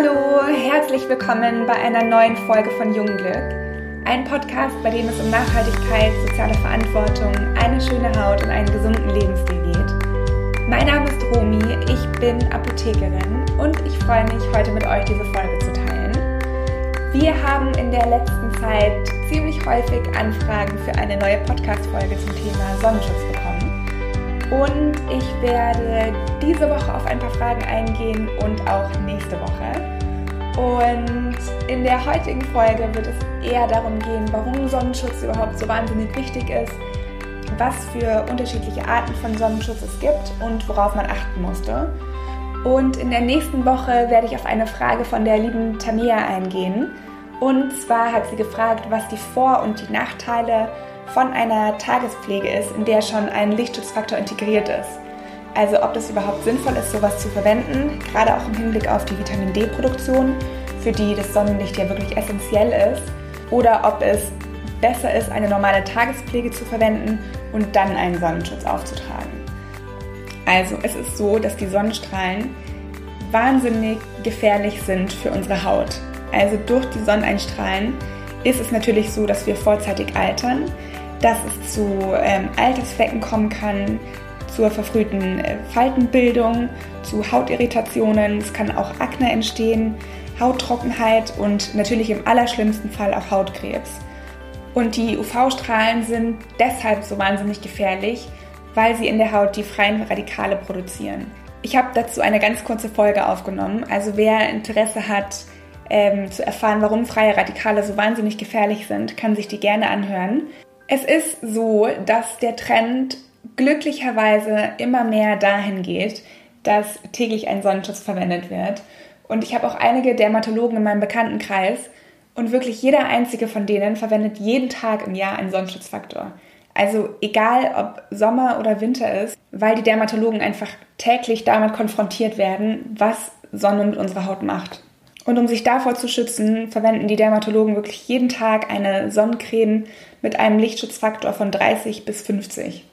Hallo, herzlich willkommen bei einer neuen Folge von Jungglück. Ein Podcast, bei dem es um Nachhaltigkeit, soziale Verantwortung, eine schöne Haut und einen gesunden Lebensstil geht. Mein Name ist Romi, ich bin Apothekerin und ich freue mich, heute mit euch diese Folge zu teilen. Wir haben in der letzten Zeit ziemlich häufig Anfragen für eine neue Podcast-Folge zum Thema Sonnenschutz bekommen. Und ich werde diese Woche ein paar Fragen eingehen und auch nächste Woche. Und in der heutigen Folge wird es eher darum gehen, warum Sonnenschutz überhaupt so wahnsinnig wichtig ist, was für unterschiedliche Arten von Sonnenschutz es gibt und worauf man achten musste. Und in der nächsten Woche werde ich auf eine Frage von der lieben Tamia eingehen. Und zwar hat sie gefragt, was die Vor- und die Nachteile von einer Tagespflege ist, in der schon ein Lichtschutzfaktor integriert ist. Also ob das überhaupt sinnvoll ist, sowas zu verwenden, gerade auch im Hinblick auf die Vitamin D-Produktion, für die das Sonnenlicht ja wirklich essentiell ist, oder ob es besser ist, eine normale Tagespflege zu verwenden und dann einen Sonnenschutz aufzutragen. Also es ist so, dass die Sonnenstrahlen wahnsinnig gefährlich sind für unsere Haut. Also durch die Sonneneinstrahlen ist es natürlich so, dass wir vorzeitig altern, dass es zu ähm, Altersflecken kommen kann, zur verfrühten äh, Faltenbildung, zu Hautirritationen, es kann auch Akne entstehen, Hauttrockenheit und natürlich im allerschlimmsten Fall auch Hautkrebs. Und die UV-Strahlen sind deshalb so wahnsinnig gefährlich, weil sie in der Haut die freien Radikale produzieren. Ich habe dazu eine ganz kurze Folge aufgenommen. Also wer Interesse hat, ähm, zu erfahren, warum freie Radikale so wahnsinnig gefährlich sind, kann sich die gerne anhören. Es ist so, dass der Trend glücklicherweise immer mehr dahin geht, dass täglich ein Sonnenschutz verwendet wird. Und ich habe auch einige Dermatologen in meinem Bekanntenkreis und wirklich jeder einzige von denen verwendet jeden Tag im Jahr einen Sonnenschutzfaktor. Also egal ob Sommer oder Winter ist, weil die Dermatologen einfach täglich damit konfrontiert werden, was Sonne mit unserer Haut macht. Und um sich davor zu schützen, verwenden die Dermatologen wirklich jeden Tag eine Sonnencreme mit einem Lichtschutzfaktor von 30 bis 50.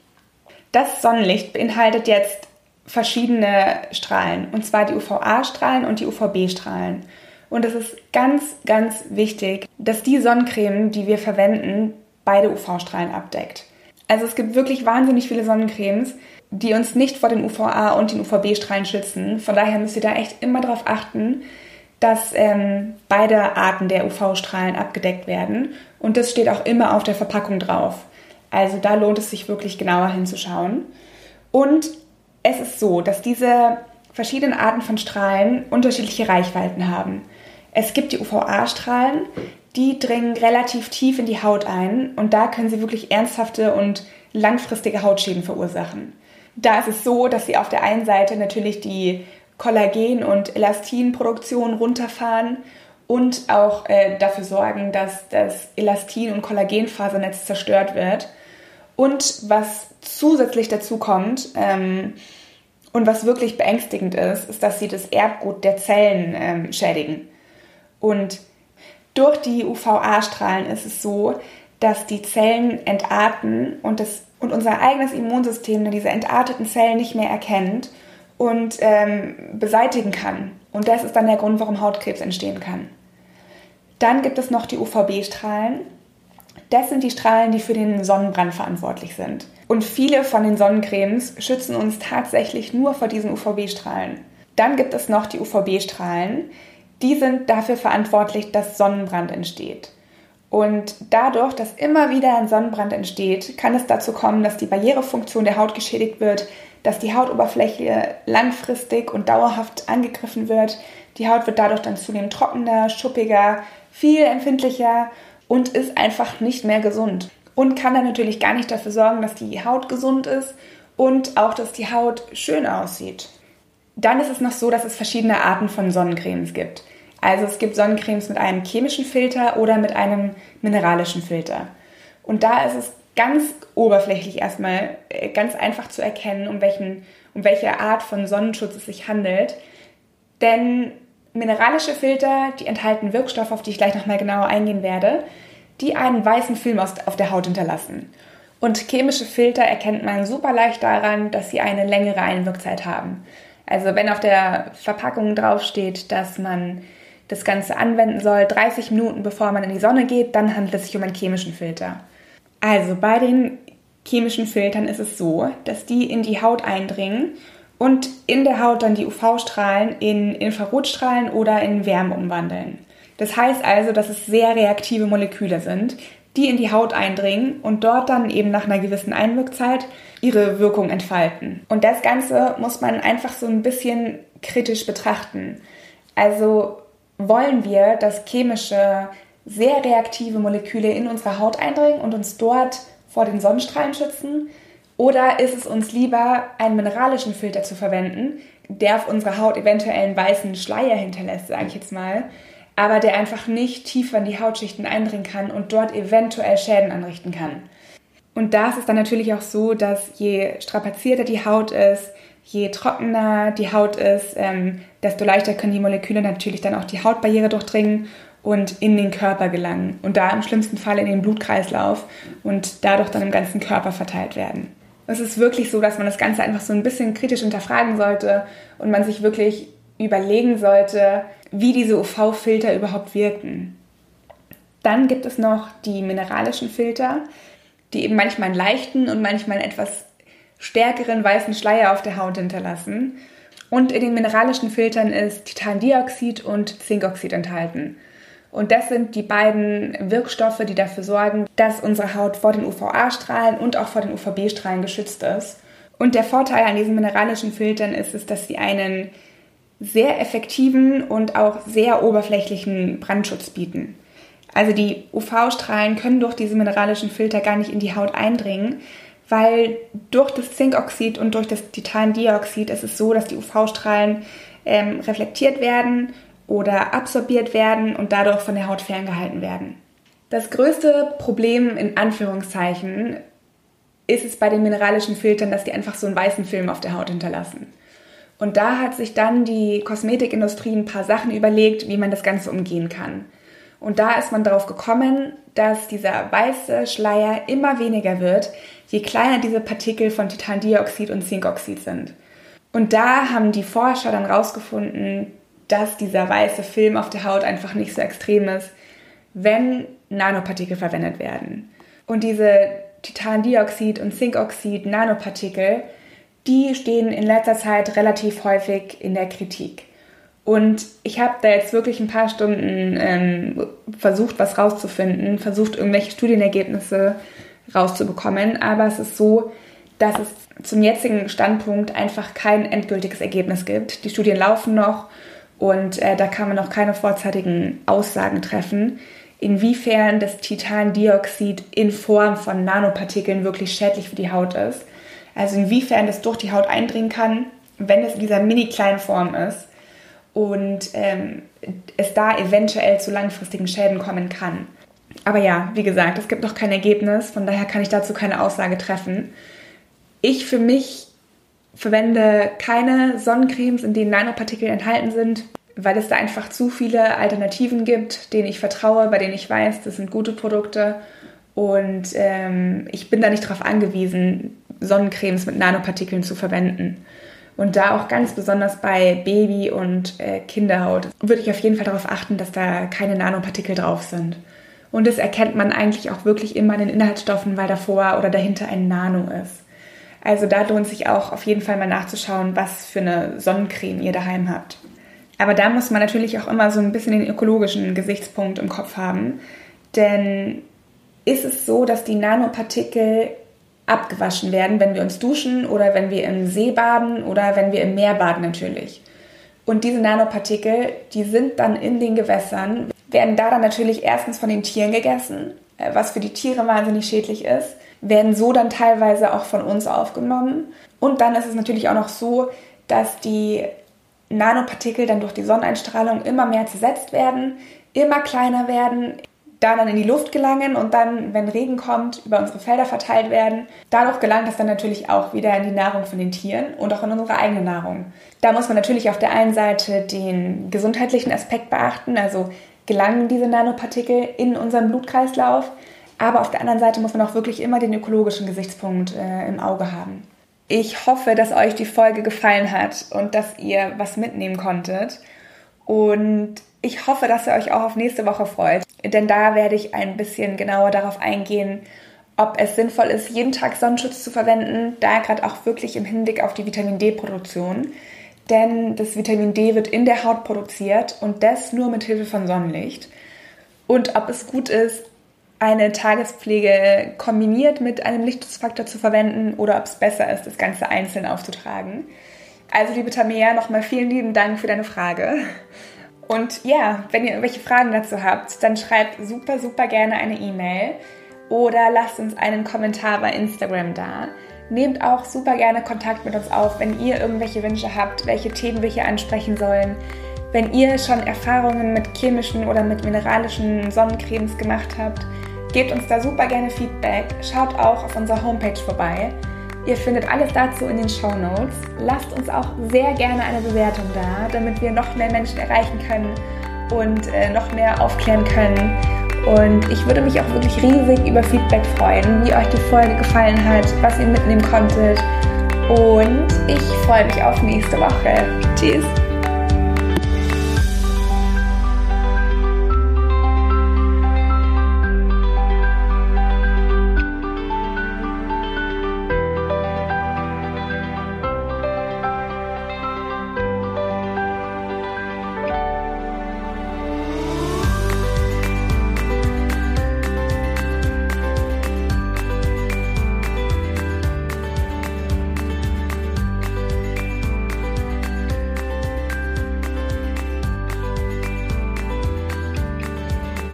Das Sonnenlicht beinhaltet jetzt verschiedene Strahlen, und zwar die UVA-Strahlen und die UVB-Strahlen. Und es ist ganz, ganz wichtig, dass die Sonnencreme, die wir verwenden, beide UV-Strahlen abdeckt. Also es gibt wirklich wahnsinnig viele Sonnencremes, die uns nicht vor den UVA und den UVB-Strahlen schützen. Von daher müsst ihr da echt immer darauf achten, dass ähm, beide Arten der UV-Strahlen abgedeckt werden. Und das steht auch immer auf der Verpackung drauf. Also da lohnt es sich wirklich genauer hinzuschauen. Und es ist so, dass diese verschiedenen Arten von Strahlen unterschiedliche Reichweiten haben. Es gibt die UVA-Strahlen, die dringen relativ tief in die Haut ein und da können sie wirklich ernsthafte und langfristige Hautschäden verursachen. Da ist es so, dass sie auf der einen Seite natürlich die Kollagen- und Elastinproduktion runterfahren und auch äh, dafür sorgen, dass das Elastin- und Kollagenfasernetz zerstört wird. Und was zusätzlich dazu kommt ähm, und was wirklich beängstigend ist, ist, dass sie das Erbgut der Zellen ähm, schädigen. Und durch die UVA-Strahlen ist es so, dass die Zellen entarten und, das, und unser eigenes Immunsystem diese entarteten Zellen nicht mehr erkennt und ähm, beseitigen kann. Und das ist dann der Grund, warum Hautkrebs entstehen kann. Dann gibt es noch die UVB-Strahlen. Das sind die Strahlen, die für den Sonnenbrand verantwortlich sind. Und viele von den Sonnencremes schützen uns tatsächlich nur vor diesen UVB-Strahlen. Dann gibt es noch die UVB-Strahlen. Die sind dafür verantwortlich, dass Sonnenbrand entsteht. Und dadurch, dass immer wieder ein Sonnenbrand entsteht, kann es dazu kommen, dass die Barrierefunktion der Haut geschädigt wird, dass die Hautoberfläche langfristig und dauerhaft angegriffen wird. Die Haut wird dadurch dann zunehmend trockener, schuppiger, viel empfindlicher und ist einfach nicht mehr gesund. Und kann dann natürlich gar nicht dafür sorgen, dass die Haut gesund ist und auch, dass die Haut schön aussieht. Dann ist es noch so, dass es verschiedene Arten von Sonnencremes gibt. Also es gibt Sonnencremes mit einem chemischen Filter oder mit einem mineralischen Filter. Und da ist es ganz oberflächlich erstmal äh, ganz einfach zu erkennen, um, welchen, um welche Art von Sonnenschutz es sich handelt. Denn mineralische Filter, die enthalten Wirkstoffe, auf die ich gleich nochmal genauer eingehen werde, die einen weißen Film auf der Haut hinterlassen. Und chemische Filter erkennt man super leicht daran, dass sie eine längere Einwirkzeit haben. Also wenn auf der Verpackung draufsteht, dass man das Ganze anwenden soll, 30 Minuten bevor man in die Sonne geht, dann handelt es sich um einen chemischen Filter. Also bei den chemischen Filtern ist es so, dass die in die Haut eindringen und in der Haut dann die UV-Strahlen in Infrarotstrahlen oder in Wärme umwandeln. Das heißt also, dass es sehr reaktive Moleküle sind, die in die Haut eindringen und dort dann eben nach einer gewissen Einwirkzeit ihre Wirkung entfalten. Und das Ganze muss man einfach so ein bisschen kritisch betrachten. Also wollen wir, dass chemische, sehr reaktive Moleküle in unsere Haut eindringen und uns dort vor den Sonnenstrahlen schützen? Oder ist es uns lieber, einen mineralischen Filter zu verwenden, der auf unserer Haut eventuell einen weißen Schleier hinterlässt, sage ich jetzt mal, aber der einfach nicht tiefer in die Hautschichten eindringen kann und dort eventuell Schäden anrichten kann. Und da ist es dann natürlich auch so, dass je strapazierter die Haut ist, je trockener die Haut ist, ähm, desto leichter können die Moleküle natürlich dann auch die Hautbarriere durchdringen und in den Körper gelangen. Und da im schlimmsten Fall in den Blutkreislauf und dadurch dann im ganzen Körper verteilt werden. Es ist wirklich so, dass man das Ganze einfach so ein bisschen kritisch hinterfragen sollte und man sich wirklich überlegen sollte, wie diese UV-Filter überhaupt wirken. Dann gibt es noch die mineralischen Filter, die eben manchmal einen leichten und manchmal einen etwas stärkeren weißen Schleier auf der Haut hinterlassen. Und in den mineralischen Filtern ist Titandioxid und Zinkoxid enthalten. Und das sind die beiden Wirkstoffe, die dafür sorgen, dass unsere Haut vor den UVA-Strahlen und auch vor den UVB-Strahlen geschützt ist. Und der Vorteil an diesen mineralischen Filtern ist es, dass sie einen sehr effektiven und auch sehr oberflächlichen Brandschutz bieten. Also die UV-Strahlen können durch diese mineralischen Filter gar nicht in die Haut eindringen, weil durch das Zinkoxid und durch das Titandioxid ist es so, dass die UV-Strahlen ähm, reflektiert werden oder absorbiert werden und dadurch von der Haut ferngehalten werden. Das größte Problem in Anführungszeichen ist es bei den mineralischen Filtern, dass die einfach so einen weißen Film auf der Haut hinterlassen. Und da hat sich dann die Kosmetikindustrie ein paar Sachen überlegt, wie man das Ganze umgehen kann. Und da ist man darauf gekommen, dass dieser weiße Schleier immer weniger wird, je kleiner diese Partikel von Titandioxid und Zinkoxid sind. Und da haben die Forscher dann rausgefunden, dass dieser weiße Film auf der Haut einfach nicht so extrem ist, wenn Nanopartikel verwendet werden. Und diese Titandioxid und Zinkoxid Nanopartikel die stehen in letzter Zeit relativ häufig in der Kritik. Und ich habe da jetzt wirklich ein paar Stunden ähm, versucht, was rauszufinden, versucht, irgendwelche Studienergebnisse rauszubekommen. Aber es ist so, dass es zum jetzigen Standpunkt einfach kein endgültiges Ergebnis gibt. Die Studien laufen noch und äh, da kann man noch keine vorzeitigen Aussagen treffen, inwiefern das Titandioxid in Form von Nanopartikeln wirklich schädlich für die Haut ist. Also inwiefern das durch die Haut eindringen kann, wenn es in dieser mini kleinen Form ist und ähm, es da eventuell zu langfristigen Schäden kommen kann. Aber ja, wie gesagt, es gibt noch kein Ergebnis, von daher kann ich dazu keine Aussage treffen. Ich für mich verwende keine Sonnencremes, in denen Nanopartikel enthalten sind, weil es da einfach zu viele Alternativen gibt, denen ich vertraue, bei denen ich weiß, das sind gute Produkte und ähm, ich bin da nicht darauf angewiesen, Sonnencremes mit Nanopartikeln zu verwenden. Und da auch ganz besonders bei Baby- und äh, Kinderhaut würde ich auf jeden Fall darauf achten, dass da keine Nanopartikel drauf sind. Und das erkennt man eigentlich auch wirklich immer in den Inhaltsstoffen, weil davor oder dahinter ein Nano ist. Also da lohnt sich auch auf jeden Fall mal nachzuschauen, was für eine Sonnencreme ihr daheim habt. Aber da muss man natürlich auch immer so ein bisschen den ökologischen Gesichtspunkt im Kopf haben. Denn ist es so, dass die Nanopartikel abgewaschen werden, wenn wir uns duschen oder wenn wir im See baden oder wenn wir im Meer baden natürlich. Und diese Nanopartikel, die sind dann in den Gewässern, werden da dann natürlich erstens von den Tieren gegessen, äh, was für die Tiere wahnsinnig schädlich ist, werden so dann teilweise auch von uns aufgenommen. Und dann ist es natürlich auch noch so, dass die Nanopartikel dann durch die Sonneneinstrahlung immer mehr zersetzt werden, immer kleiner werden, da dann in die Luft gelangen und dann, wenn Regen kommt, über unsere Felder verteilt werden. Dadurch gelangt das dann natürlich auch wieder in die Nahrung von den Tieren und auch in unsere eigene Nahrung. Da muss man natürlich auf der einen Seite den gesundheitlichen Aspekt beachten, also gelangen diese Nanopartikel in unseren Blutkreislauf, aber auf der anderen Seite muss man auch wirklich immer den ökologischen Gesichtspunkt äh, im Auge haben. Ich hoffe, dass euch die Folge gefallen hat und dass ihr was mitnehmen konntet. Und ich hoffe, dass ihr euch auch auf nächste Woche freut, denn da werde ich ein bisschen genauer darauf eingehen, ob es sinnvoll ist, jeden Tag Sonnenschutz zu verwenden, da gerade auch wirklich im Hinblick auf die Vitamin D-Produktion. Denn das Vitamin D wird in der Haut produziert und das nur mit Hilfe von Sonnenlicht. Und ob es gut ist, eine Tagespflege kombiniert mit einem Lichtschutzfaktor zu verwenden oder ob es besser ist, das Ganze einzeln aufzutragen. Also, liebe Tamea, nochmal vielen lieben Dank für deine Frage. Und ja, wenn ihr irgendwelche Fragen dazu habt, dann schreibt super, super gerne eine E-Mail oder lasst uns einen Kommentar bei Instagram da. Nehmt auch super gerne Kontakt mit uns auf, wenn ihr irgendwelche Wünsche habt, welche Themen wir hier ansprechen sollen. Wenn ihr schon Erfahrungen mit chemischen oder mit mineralischen Sonnencremes gemacht habt, gebt uns da super gerne Feedback. Schaut auch auf unserer Homepage vorbei. Ihr findet alles dazu in den Show Notes. Lasst uns auch sehr gerne eine Bewertung da, damit wir noch mehr Menschen erreichen können und äh, noch mehr aufklären können. Und ich würde mich auch wirklich riesig über Feedback freuen, wie euch die Folge gefallen hat, was ihr mitnehmen konntet. Und ich freue mich auf nächste Woche. Tschüss!